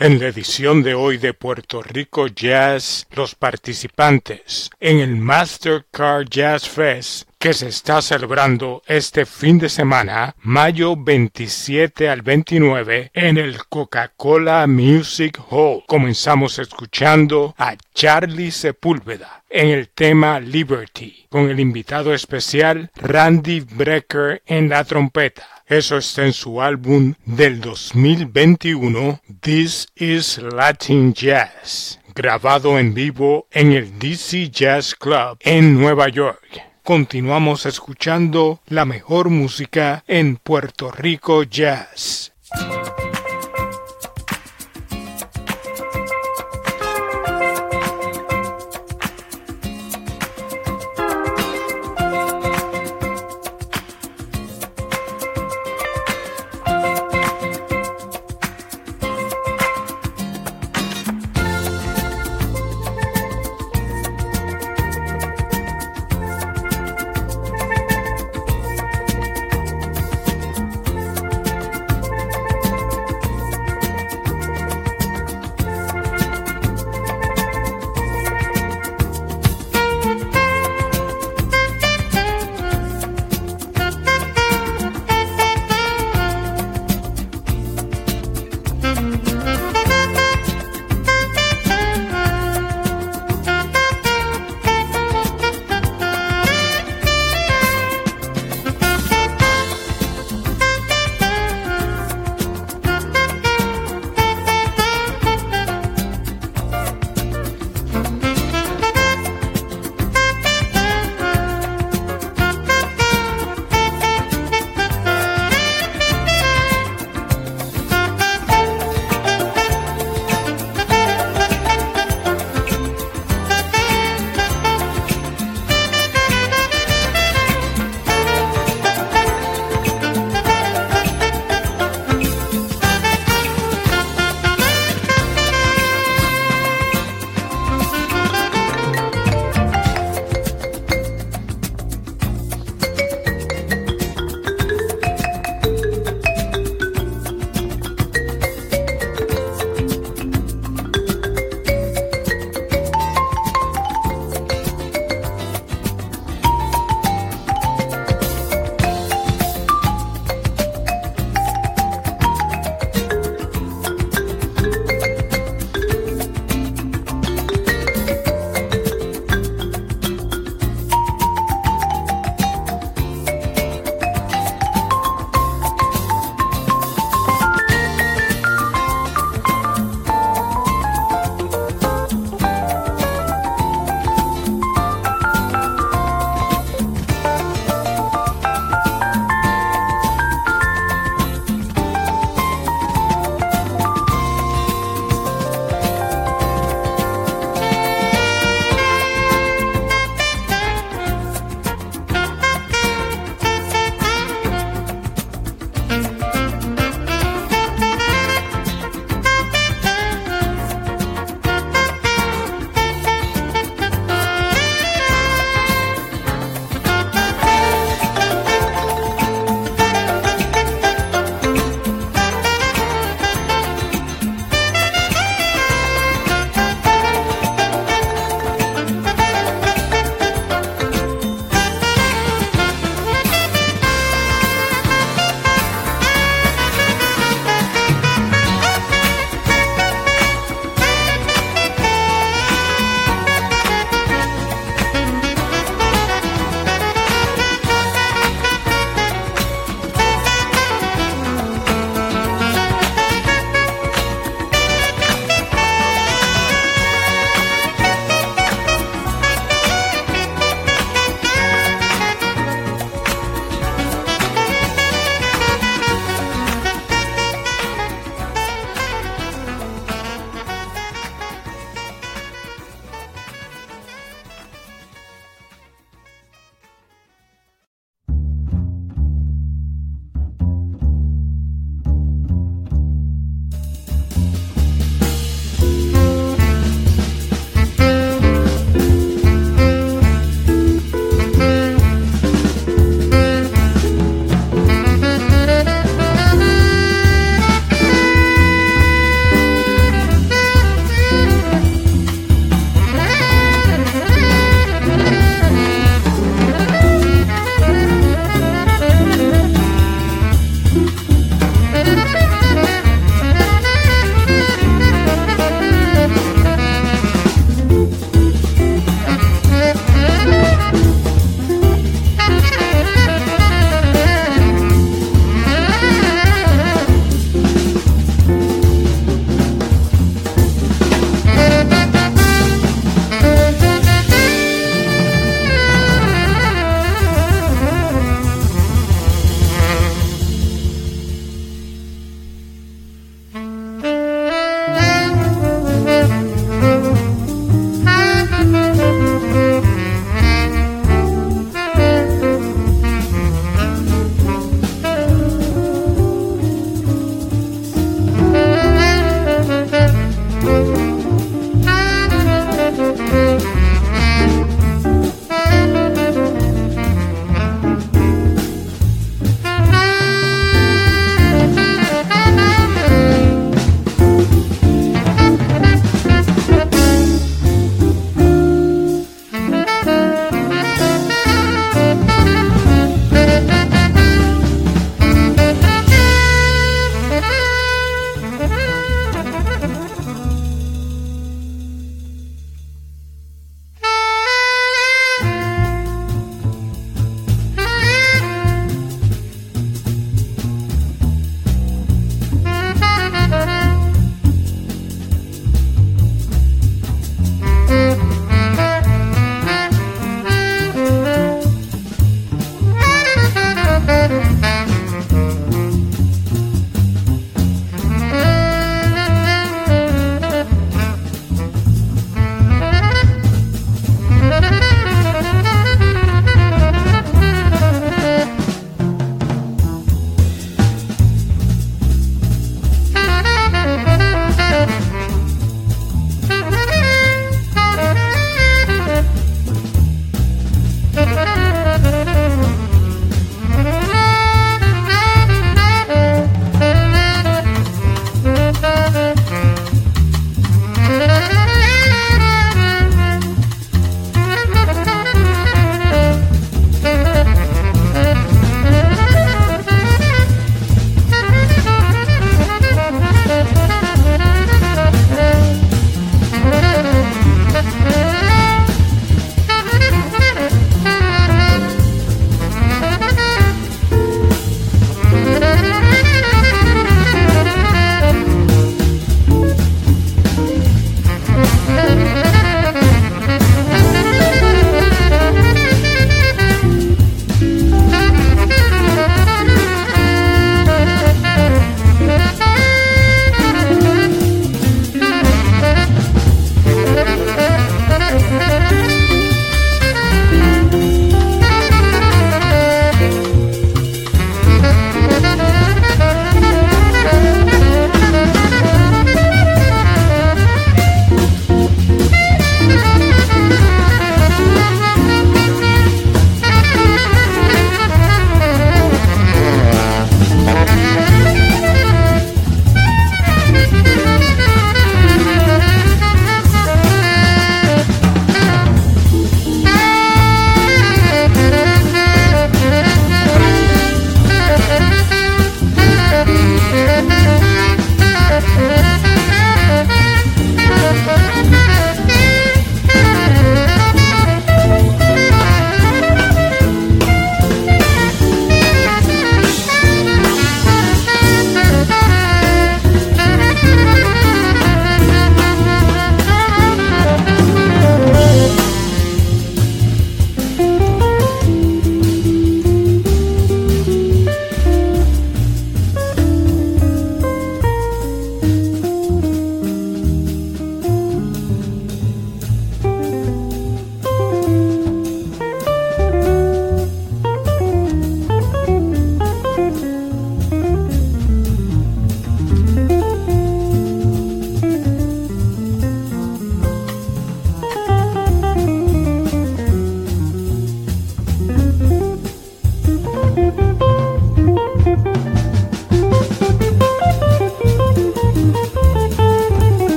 En la edición de hoy de Puerto Rico Jazz, los participantes en el Mastercard Jazz Fest que se está celebrando este fin de semana, mayo 27 al 29, en el Coca-Cola Music Hall. Comenzamos escuchando a Charlie Sepúlveda en el tema Liberty, con el invitado especial Randy Brecker en la trompeta. Eso está en su álbum del 2021, This is Latin Jazz, grabado en vivo en el DC Jazz Club en Nueva York. Continuamos escuchando la mejor música en Puerto Rico Jazz.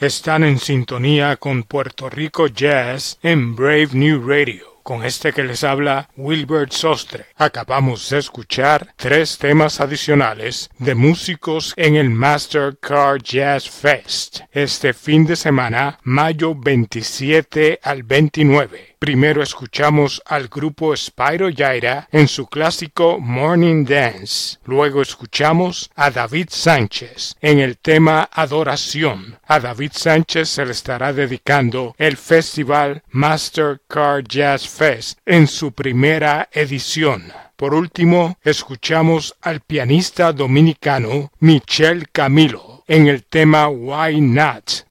Están en sintonía con Puerto Rico Jazz en Brave New Radio. Con este que les habla Wilbert Sostre. Acabamos de escuchar tres temas adicionales de músicos en el Mastercard Jazz Fest este fin de semana, mayo 27 al 29. Primero escuchamos al grupo Spyro Yaira en su clásico Morning Dance. Luego escuchamos a David Sánchez en el tema Adoración. A David Sánchez se le estará dedicando el festival Mastercard Jazz Fest en su primera edición. Por último, escuchamos al pianista dominicano Michel Camilo en el tema Why Not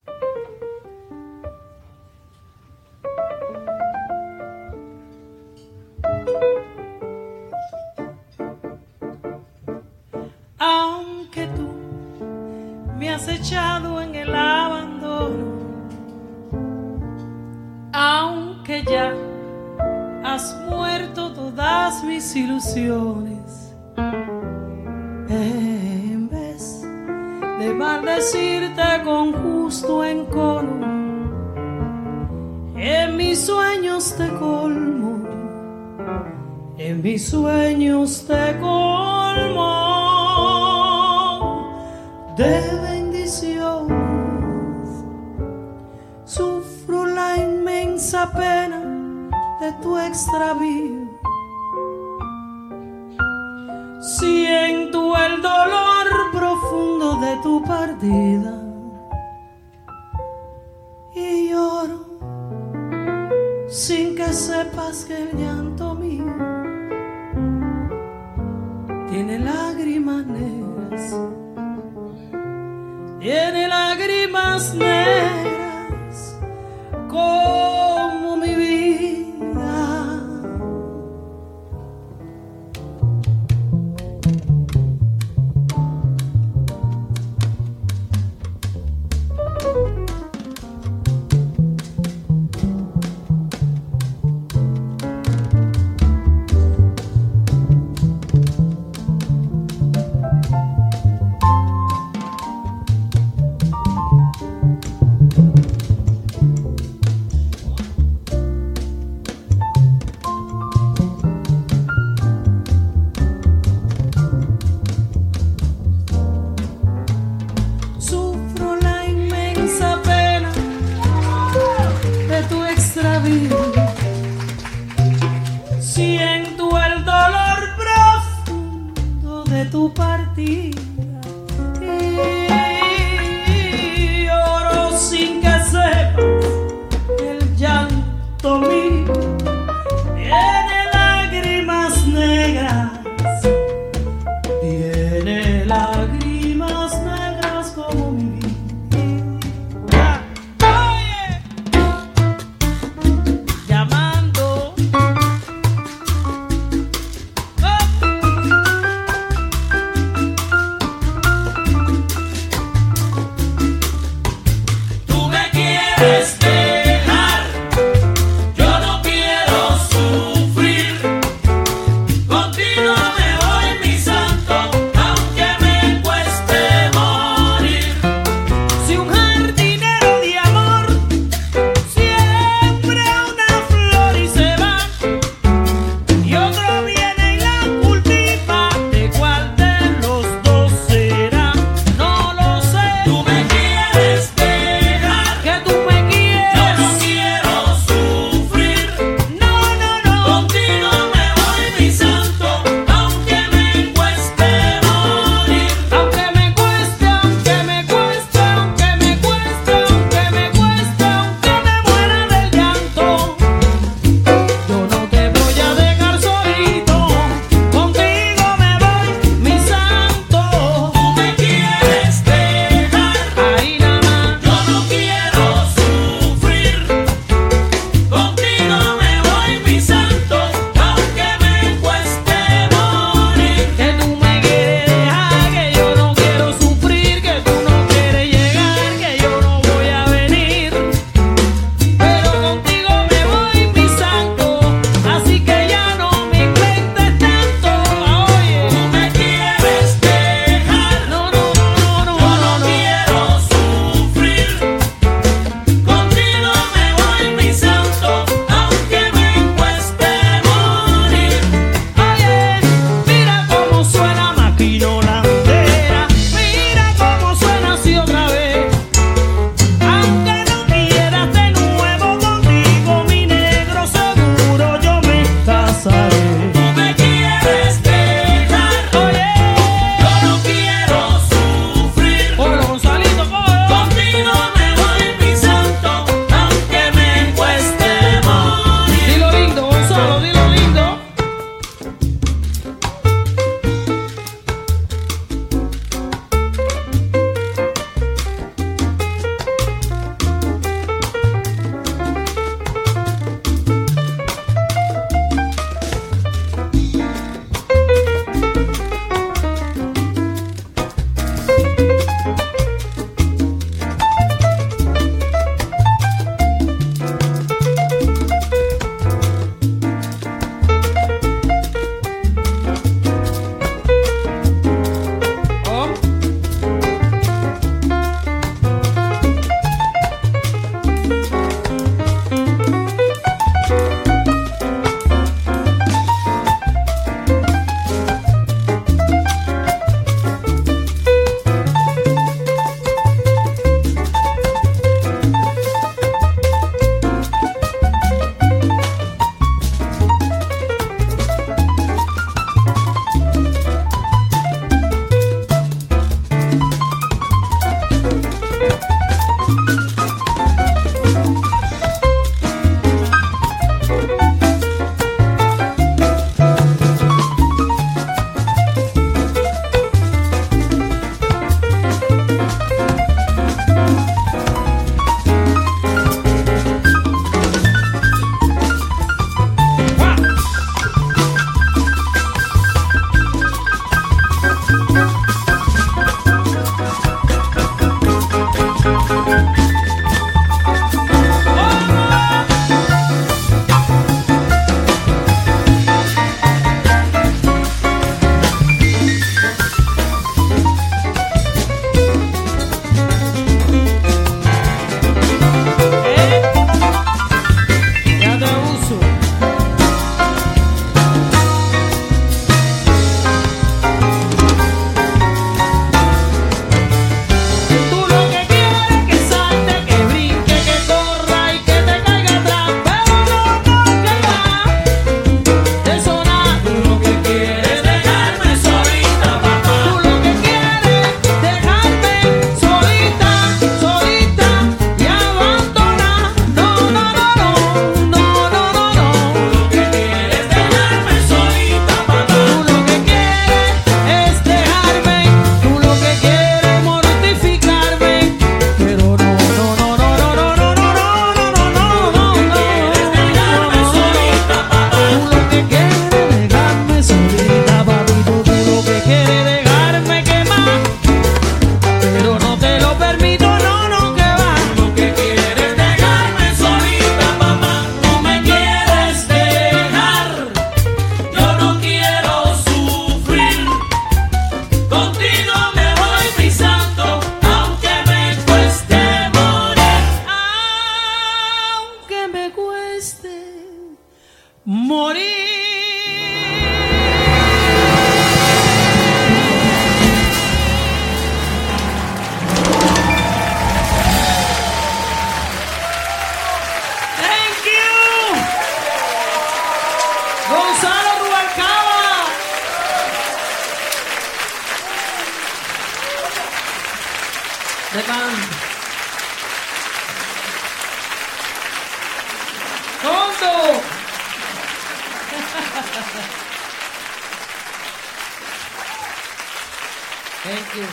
Thank you.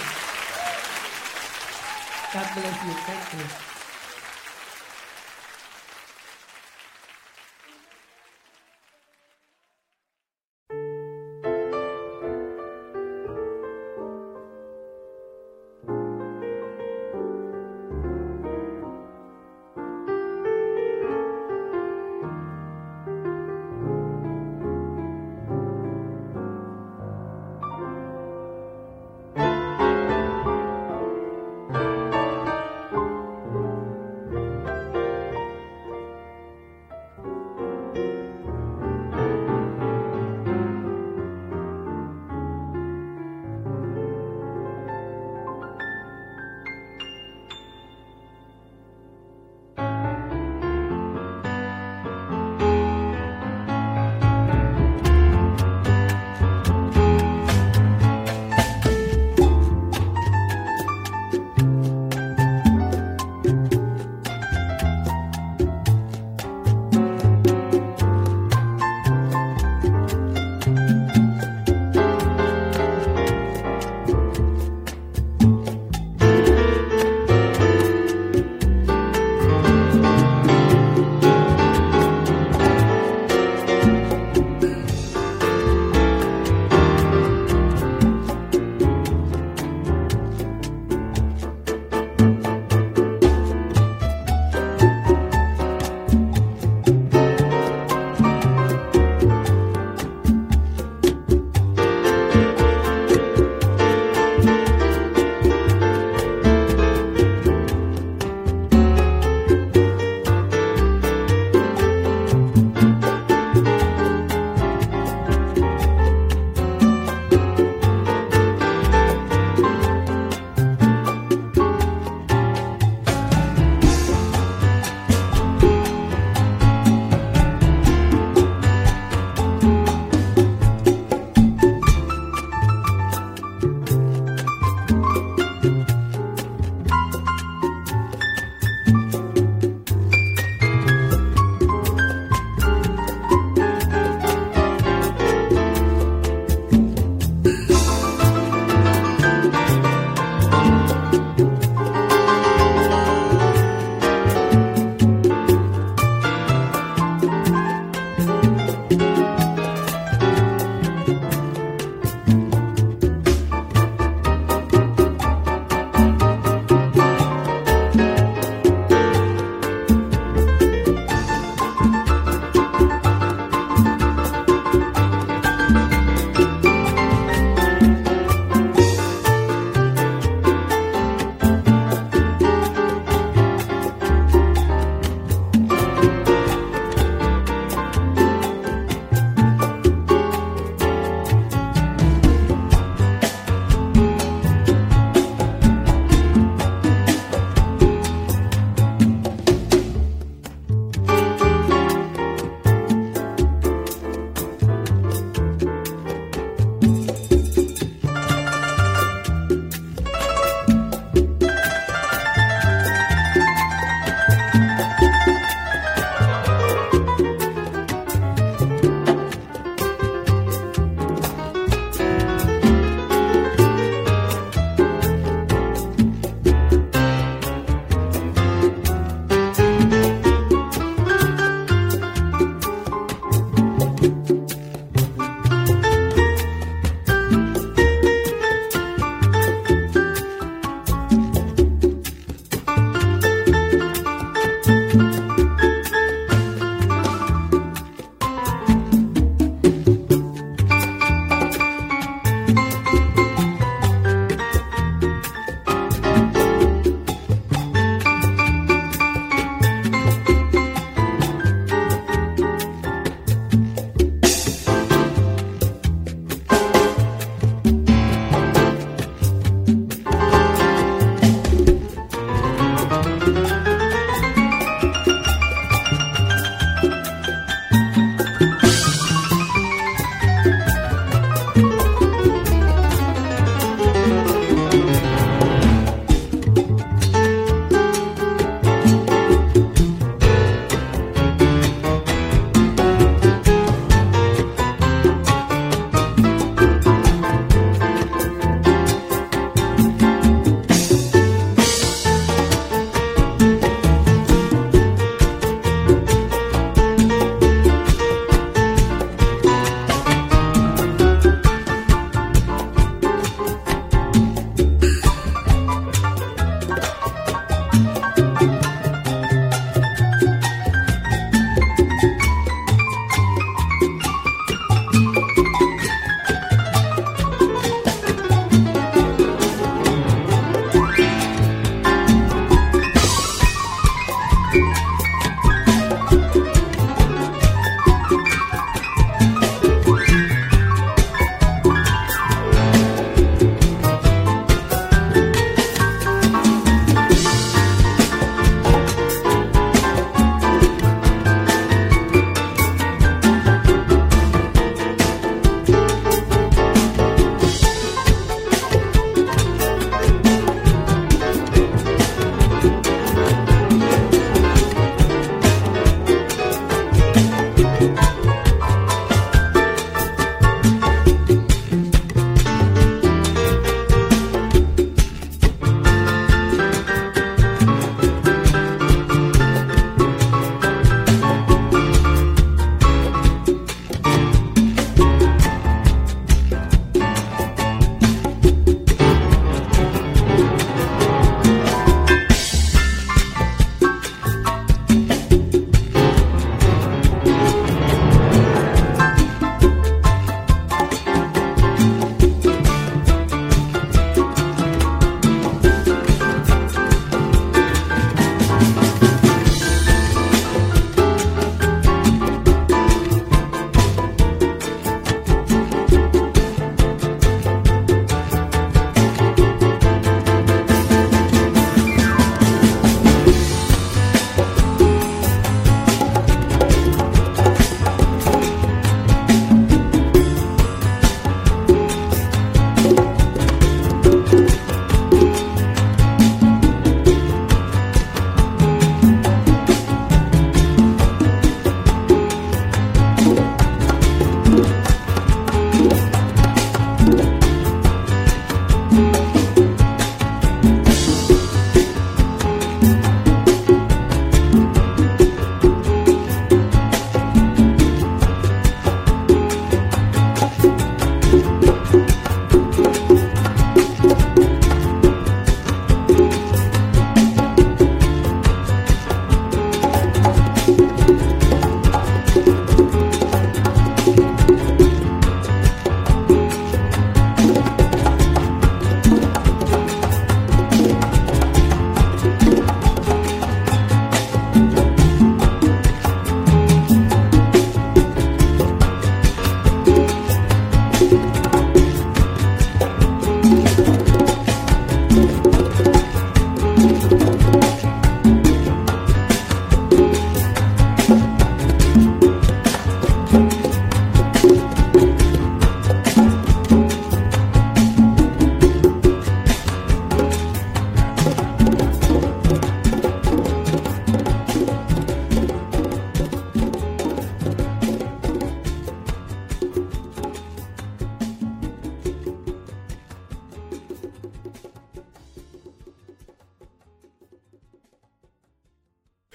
God bless you. Thank you.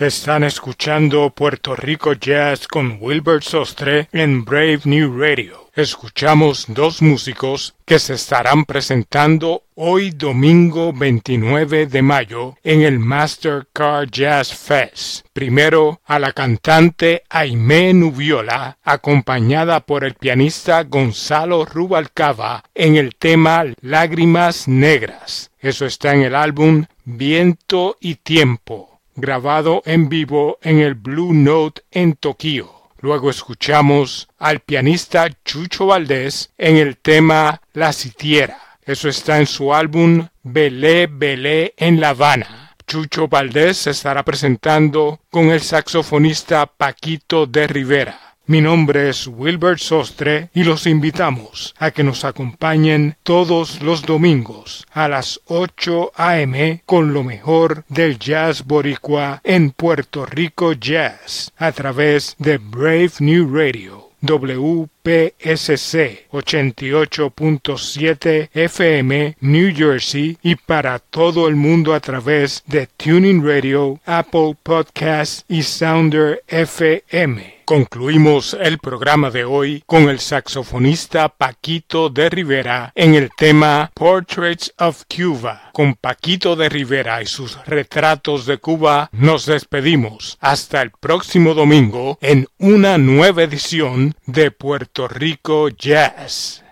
Están escuchando Puerto Rico Jazz con Wilbert Sostre en Brave New Radio. Escuchamos dos músicos que se estarán presentando hoy domingo 29 de mayo en el Mastercard Jazz Fest. Primero a la cantante Aimee Nubiola, acompañada por el pianista Gonzalo Rubalcaba en el tema Lágrimas Negras. Eso está en el álbum Viento y Tiempo grabado en vivo en el Blue Note en Tokio. Luego escuchamos al pianista Chucho Valdés en el tema La Sitiera. Eso está en su álbum Belé Belé en La Habana. Chucho Valdés se estará presentando con el saxofonista Paquito de Rivera. Mi nombre es Wilbert Sostre y los invitamos a que nos acompañen todos los domingos a las 8 a.m. con lo mejor del jazz boricua en Puerto Rico Jazz a través de Brave New Radio. WPSC 88.7 FM New Jersey y para todo el mundo a través de Tuning Radio, Apple Podcasts y Sounder FM. Concluimos el programa de hoy con el saxofonista Paquito de Rivera en el tema Portraits of Cuba. Con Paquito de Rivera y sus retratos de Cuba nos despedimos. Hasta el próximo domingo en una nueva edición de Puerto Rico Jazz.